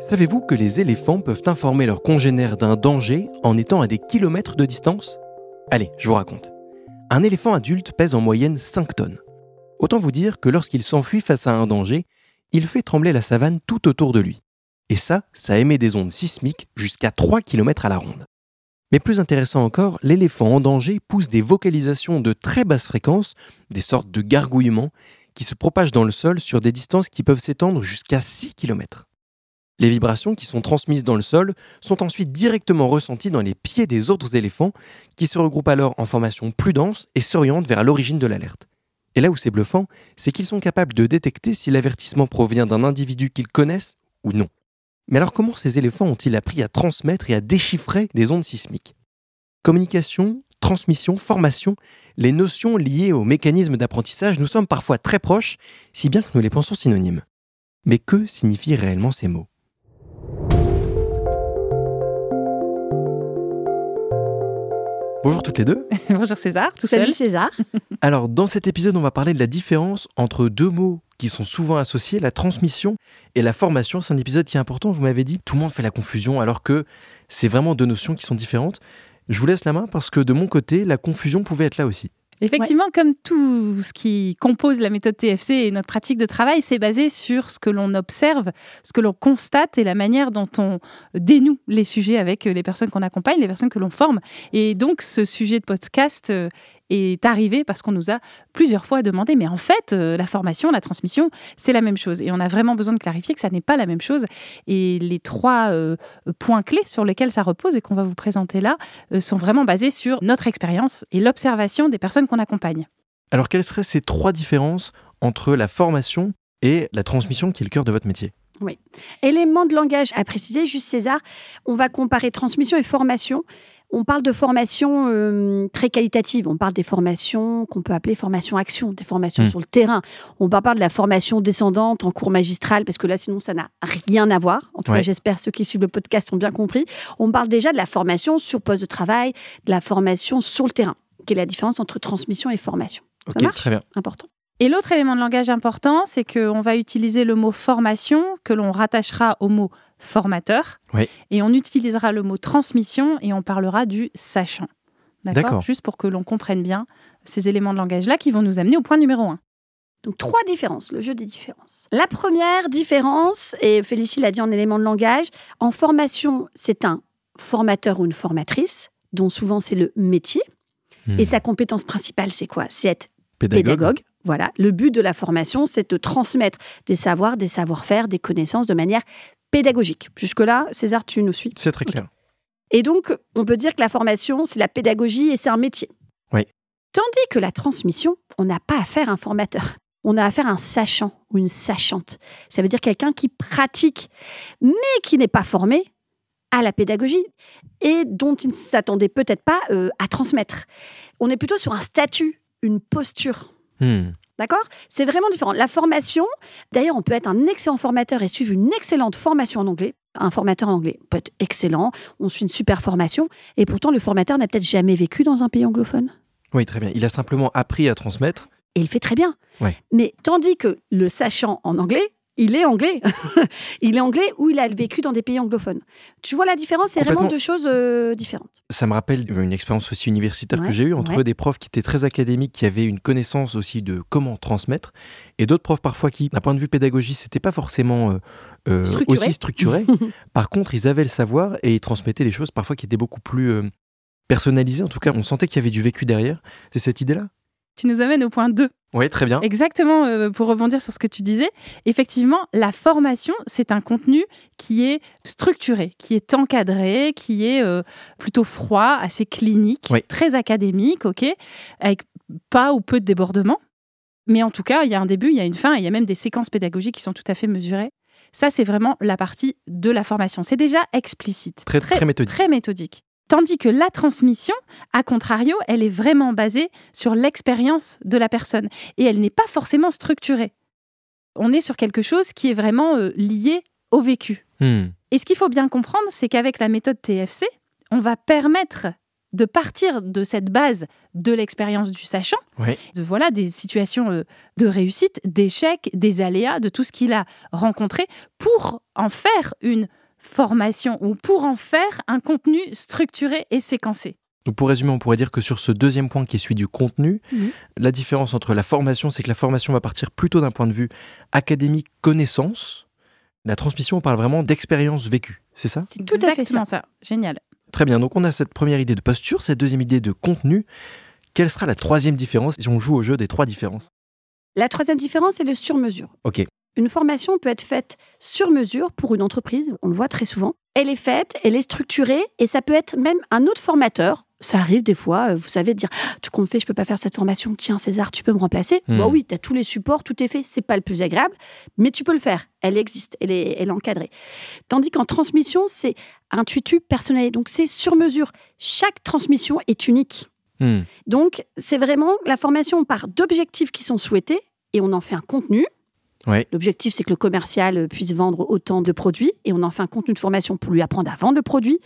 Savez-vous que les éléphants peuvent informer leurs congénères d'un danger en étant à des kilomètres de distance? Allez, je vous raconte. Un éléphant adulte pèse en moyenne 5 tonnes. Autant vous dire que lorsqu'il s'enfuit face à un danger, il fait trembler la savane tout autour de lui. Et ça, ça émet des ondes sismiques jusqu'à 3 km à la ronde. Mais plus intéressant encore, l'éléphant en danger pousse des vocalisations de très basse fréquence, des sortes de gargouillements, qui se propagent dans le sol sur des distances qui peuvent s'étendre jusqu'à 6 km. Les vibrations qui sont transmises dans le sol sont ensuite directement ressenties dans les pieds des autres éléphants qui se regroupent alors en formation plus dense et s'orientent vers l'origine de l'alerte. Et là où c'est bluffant, c'est qu'ils sont capables de détecter si l'avertissement provient d'un individu qu'ils connaissent ou non. Mais alors comment ces éléphants ont-ils appris à transmettre et à déchiffrer des ondes sismiques? Communication, transmission, formation, les notions liées au mécanisme d'apprentissage nous sommes parfois très proches, si bien que nous les pensons synonymes. Mais que signifient réellement ces mots? Bonjour toutes les deux. Bonjour César, tout Salut seul. César. Alors, dans cet épisode, on va parler de la différence entre deux mots qui sont souvent associés, la transmission et la formation. C'est un épisode qui est important, vous m'avez dit, tout le monde fait la confusion alors que c'est vraiment deux notions qui sont différentes. Je vous laisse la main parce que de mon côté, la confusion pouvait être là aussi. Effectivement, comme tout ce qui compose la méthode TFC et notre pratique de travail, c'est basé sur ce que l'on observe, ce que l'on constate et la manière dont on dénoue les sujets avec les personnes qu'on accompagne, les personnes que l'on forme. Et donc, ce sujet de podcast euh, est arrivé parce qu'on nous a plusieurs fois demandé, mais en fait, euh, la formation, la transmission, c'est la même chose. Et on a vraiment besoin de clarifier que ça n'est pas la même chose. Et les trois euh, points clés sur lesquels ça repose et qu'on va vous présenter là euh, sont vraiment basés sur notre expérience et l'observation des personnes qu'on accompagne. Alors, quelles seraient ces trois différences entre la formation et la transmission qui est le cœur de votre métier? Élément de langage à préciser, juste César, on va comparer transmission et formation. On parle de formation euh, très qualitative. On parle des formations qu'on peut appeler formation action, des formations Mm. sur le terrain. On pas de la formation descendante en cours magistral, parce que là, sinon, ça n'a rien à voir. En tout Ouais. cas, j'espère ceux qui suivent le podcast ont bien compris. On parle déjà de la formation sur poste de travail, de la formation sur le terrain. Quelle est la différence entre transmission et formation? Ok, marche? très bien. Important. Et l'autre élément de langage important, c'est qu'on va utiliser le mot formation que l'on rattachera au mot formateur. Oui. Et on utilisera le mot transmission et on parlera du sachant. D'accord. Juste pour que l'on comprenne bien ces éléments de langage-là qui vont nous amener au point numéro un. Donc trois différences, le jeu des différences. La première différence, et Félicie l'a dit en élément de langage, en formation, c'est un formateur ou une formatrice, dont souvent c'est le métier. Hmm. Et sa compétence principale, c'est quoi? C'est être pédagogue. Voilà. Le but de la formation, c'est de transmettre des savoirs, des savoir-faire, des connaissances de manière pédagogique. Jusque-là, César, tu nous suis. C'est très clair. Et donc, on peut dire que la formation, c'est la pédagogie et c'est un métier. Oui. Tandis que la transmission, on n'a pas affaire à un formateur. On a affaire à un sachant ou une sachante. Ça veut dire quelqu'un qui pratique, mais qui n'est pas formé à la pédagogie et dont il ne s'attendait peut-être pas euh, à transmettre. On est plutôt sur un statut, une posture. Hmm. D'accord? C'est vraiment différent. La formation, d'ailleurs, on peut être un excellent formateur et suivre une excellente formation en anglais. Un formateur en anglais peut être excellent, on suit une super formation, et pourtant le formateur n'a peut-être jamais vécu dans un pays anglophone. Oui, très bien. Il a simplement appris à transmettre. Et il fait très bien. Ouais. Mais tandis que le sachant en anglais, il est anglais. il est anglais ou il a vécu dans des pays anglophones. Tu vois la différence? C'est vraiment deux choses euh, différentes. Ça me rappelle une expérience aussi universitaire que j'ai eue entre ouais. des profs qui étaient très académiques, qui avaient une connaissance aussi de comment transmettre, et d'autres profs parfois qui, d'un point de vue pédagogie, c'était pas forcément euh, euh, Structuré. aussi structuré. Par contre, ils avaient le savoir et ils transmettaient des choses parfois qui étaient beaucoup plus euh, personnalisées. En tout cas, on sentait qu'il y avait du vécu derrière. C'est cette idée-là? Tu nous amènes au point 2. Oui, très bien. Exactement, euh, pour rebondir sur ce que tu disais, effectivement, la formation, c'est un contenu qui est structuré, qui est encadré, qui est euh, plutôt froid, assez clinique, Oui. très académique, ok, avec pas ou peu de débordements. Mais en tout cas, il y a un début, il y a une fin, et il y a même des séquences pédagogiques qui sont tout à fait mesurées. Ça, c'est vraiment la partie de la formation. C'est déjà explicite, Très, très méthodique. très méthodique. Tandis que la transmission, à contrario, elle est vraiment basée sur l'expérience de la personne et elle n'est pas forcément structurée. On est sur quelque chose qui est vraiment euh, lié au vécu. Hmm. Et ce qu'il faut bien comprendre, c'est qu'avec la méthode TFC, on va permettre de partir de cette base de l'expérience du sachant, Oui. de voilà des situations euh, de réussite, d'échecs, des aléas, de tout ce qu'il a rencontré, pour en faire une formation ou pour en faire un contenu structuré et séquencé. Donc pour résumer, on pourrait dire que sur ce deuxième point qui est celui du contenu, la différence entre la formation, c'est que la formation va partir plutôt d'un point de vue académique, connaissance. La transmission, on parle vraiment d'expérience vécue, c'est ça? C'est tout à fait Exactement ça. ça. Génial. Très bien, donc on a cette première idée de posture, cette deuxième idée de contenu. Quelle sera la troisième différence? Si on joue au jeu des trois différences La troisième différence, c'est le sur-mesure. Ok. Une formation peut être faite sur mesure pour une entreprise, on le voit très souvent. Elle est faite, elle est structurée et ça peut être même un autre formateur. Ça arrive des fois, euh, vous savez, de dire Tout compte fait, je peux pas faire cette formation. Tiens, César, tu peux me remplacer. Bah oui, tu as tous les supports, tout est fait. C'est pas le plus agréable, mais tu peux le faire. Elle existe, elle est, elle est encadrée. Tandis qu'en transmission, c'est un tutu personnel. Donc c'est sur mesure. Chaque transmission est unique. Hmm. Donc, c'est vraiment la formation on part d'objectifs qui sont souhaités et on en fait un contenu. Ouais. L'objectif, c'est que le commercial euh, puisse vendre autant de produits et on en fait un contenu de formation pour lui apprendre à vendre le produit.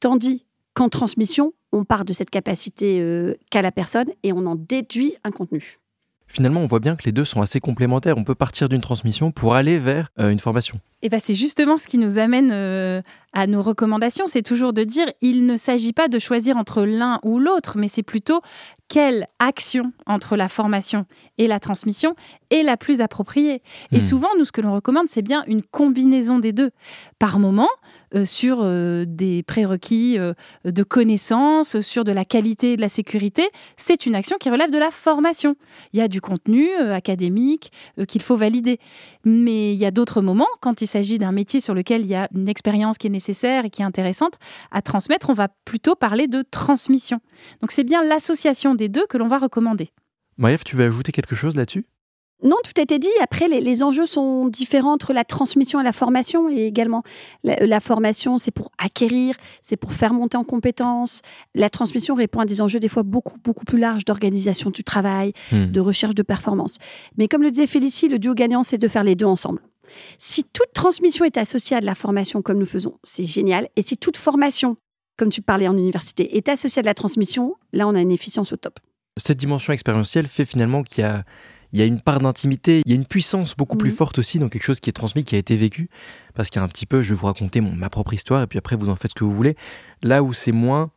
Tandis qu'en transmission, on part de cette capacité euh, qu'a la personne et on en déduit un contenu. Finalement, on voit bien que les deux sont assez complémentaires. On peut partir d'une transmission pour aller vers euh, une formation. Et ben c'est justement ce qui nous amène euh, à nos recommandations, c'est toujours de dire il ne s'agit pas de choisir entre l'un ou l'autre, mais c'est plutôt quelle action entre la formation et la transmission est la plus appropriée. Et Hmm. souvent, nous, ce que l'on recommande, c'est bien une combinaison des deux. Par moment, euh, sur euh, des prérequis de connaissances, sur de la qualité et de la sécurité, c'est une action qui relève de la formation. Il y a du contenu académique qu'il faut valider. Mais il y a d'autres moments, quand il s'agit d'un métier sur lequel il y a une expérience qui est nécessaire et qui est intéressante à transmettre, on va plutôt parler de transmission. Donc c'est bien l'association des deux que l'on va recommander. Maëv, tu veux ajouter quelque chose là-dessus? Non, tout a été dit. Après, les, les enjeux sont différents entre la transmission et la formation. Et également, la, la formation, c'est pour acquérir, c'est pour faire monter en compétences. La transmission répond à des enjeux des fois beaucoup, beaucoup plus larges d'organisation du travail, Hmm. de recherche de performance. Mais comme le disait Félicie, le duo gagnant, c'est de faire les deux ensemble. Si toute transmission est associée à de la formation comme nous faisons, c'est génial. Et si toute formation, comme tu parlais en université, est associée à de la transmission, là, on a une efficience au top. Cette dimension expérientielle fait finalement qu'il y a, il y a une part d'intimité, il y a une puissance beaucoup plus Mhm. forte aussi dans quelque chose qui est transmis, qui a été vécu. Parce qu'il y a un petit peu, je vais vous raconter mon- ma propre histoire et puis après vous en faites ce que vous voulez. Là où c'est moins,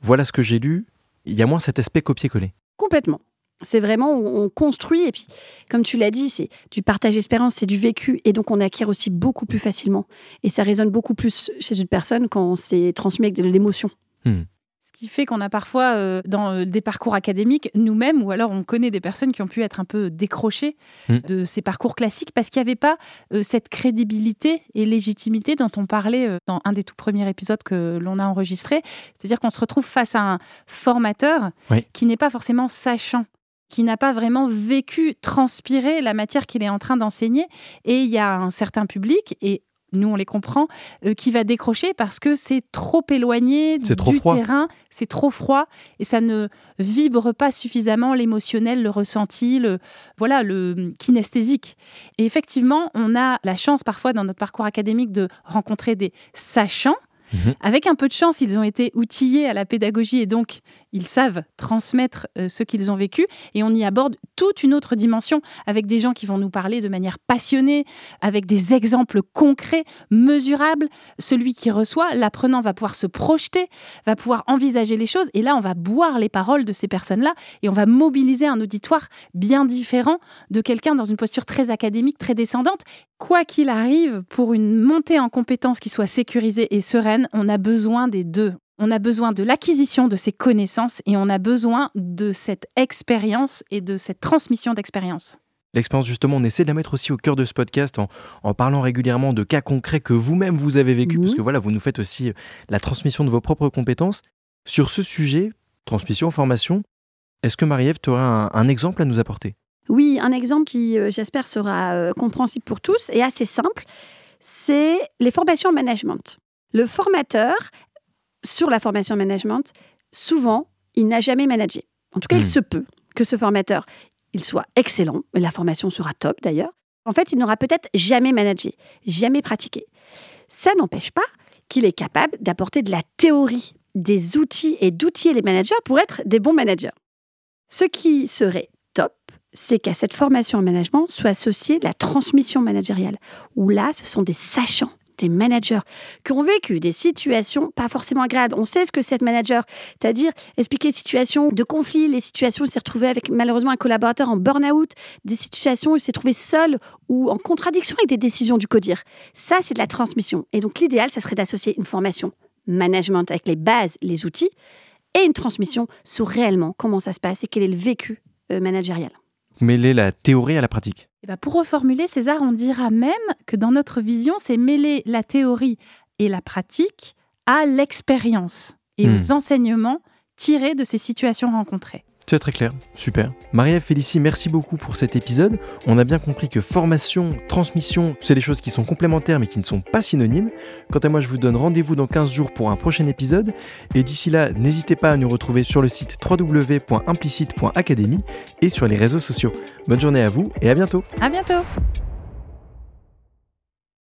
voilà ce que j'ai lu, il y a moins cet aspect copier-coller. Complètement. C'est vraiment, on on construit, et puis, comme tu l'as dit, c'est du partage d'expérience, c'est du vécu, et donc on acquiert aussi beaucoup plus facilement. Et ça résonne beaucoup plus chez une personne quand c'est transmis avec de l'émotion. Ce qui fait qu'on a parfois euh, dans euh, des parcours académiques nous-mêmes, ou alors on connaît des personnes qui ont pu être un peu décrochées Mm. de ces parcours classiques parce qu'il n'y avait pas euh, cette crédibilité et légitimité dont on parlait euh, dans un des tout premiers épisodes que l'on a enregistré. C'est-à-dire qu'on se retrouve face à un formateur Oui. qui n'est pas forcément sachant qui n'a pas vraiment vécu, transpiré la matière qu'il est en train d'enseigner. Et il y a un certain public, et nous on les comprend, euh, qui va décrocher parce que c'est trop éloigné trop du terrain, c'est trop froid et ça ne vibre pas suffisamment l'émotionnel, le ressenti, le voilà le kinesthésique. Et effectivement, on a la chance parfois dans notre parcours académique de rencontrer des sachants. Mhm. Avec un peu de chance, ils ont été outillés à la pédagogie et donc ils savent transmettre euh, ce qu'ils ont vécu. Et on y aborde toute une autre dimension avec des gens qui vont nous parler de manière passionnée, avec des exemples concrets, mesurables. Celui qui reçoit, l'apprenant va pouvoir se projeter, va pouvoir envisager les choses. Et là, on va boire les paroles de ces personnes-là et on va mobiliser un auditoire bien différent de quelqu'un dans une posture très académique, très descendante. Quoi qu'il arrive, pour une montée en compétences qui soit sécurisée et sereine, on a besoin des deux. On a besoin de l'acquisition de ces connaissances et on a besoin de cette expérience et de cette transmission d'expérience. L'expérience, justement, on essaie de la mettre aussi au cœur de ce podcast en, en parlant régulièrement de cas concrets que vous-même vous avez vécu, Mhm. parce que voilà, vous nous faites aussi euh, la transmission de vos propres compétences. Sur ce sujet, transmission, formation, est-ce que Marie-Ève, tu auras un, un exemple à nous apporter? Oui, un exemple qui, euh, j'espère, sera euh, compréhensible pour tous et assez simple, c'est les formations en management. Le formateur, sur la formation en management, souvent, il n'a jamais managé. En tout cas, Hmm. il se peut que ce formateur, il soit excellent, la formation sera top d'ailleurs. En fait, il n'aura peut-être jamais managé, jamais pratiqué. Ça n'empêche pas qu'il est capable d'apporter de la théorie des outils et d'outiller les managers pour être des bons managers. Ce qui serait c'est qu'à cette formation en management soit associée la transmission managériale, où là, ce sont des sachants, des managers qui ont vécu des situations pas forcément agréables. On sait ce que c'est être manager, c'est-à-dire expliquer les situations de conflit, les situations où il s'est retrouvé avec malheureusement un collaborateur en burn-out, des situations où il s'est trouvé seul ou en contradiction avec des décisions du CODIR. Ça, c'est de la transmission. Et donc l'idéal, ça serait d'associer une formation management avec les bases, les outils, et une transmission sur réellement comment ça se passe et quel est le vécu euh, managérial. Mêler la théorie à la pratique. Et ben, pour reformuler, César, on dira même que dans notre vision, c'est mêler la théorie et la pratique à l'expérience et Hmm. aux enseignements tirés de ces situations rencontrées. C'est très clair, super. Marie-Ève Félicie, merci beaucoup pour cet épisode. On a bien compris que formation, transmission, c'est des choses qui sont complémentaires mais qui ne sont pas synonymes. Quant à moi, je vous donne rendez-vous dans 15 jours pour un prochain épisode. Et d'ici là, n'hésitez pas à nous retrouver sur le site www.implicite.academy et sur les réseaux sociaux. Bonne journée à vous et à bientôt. À bientôt!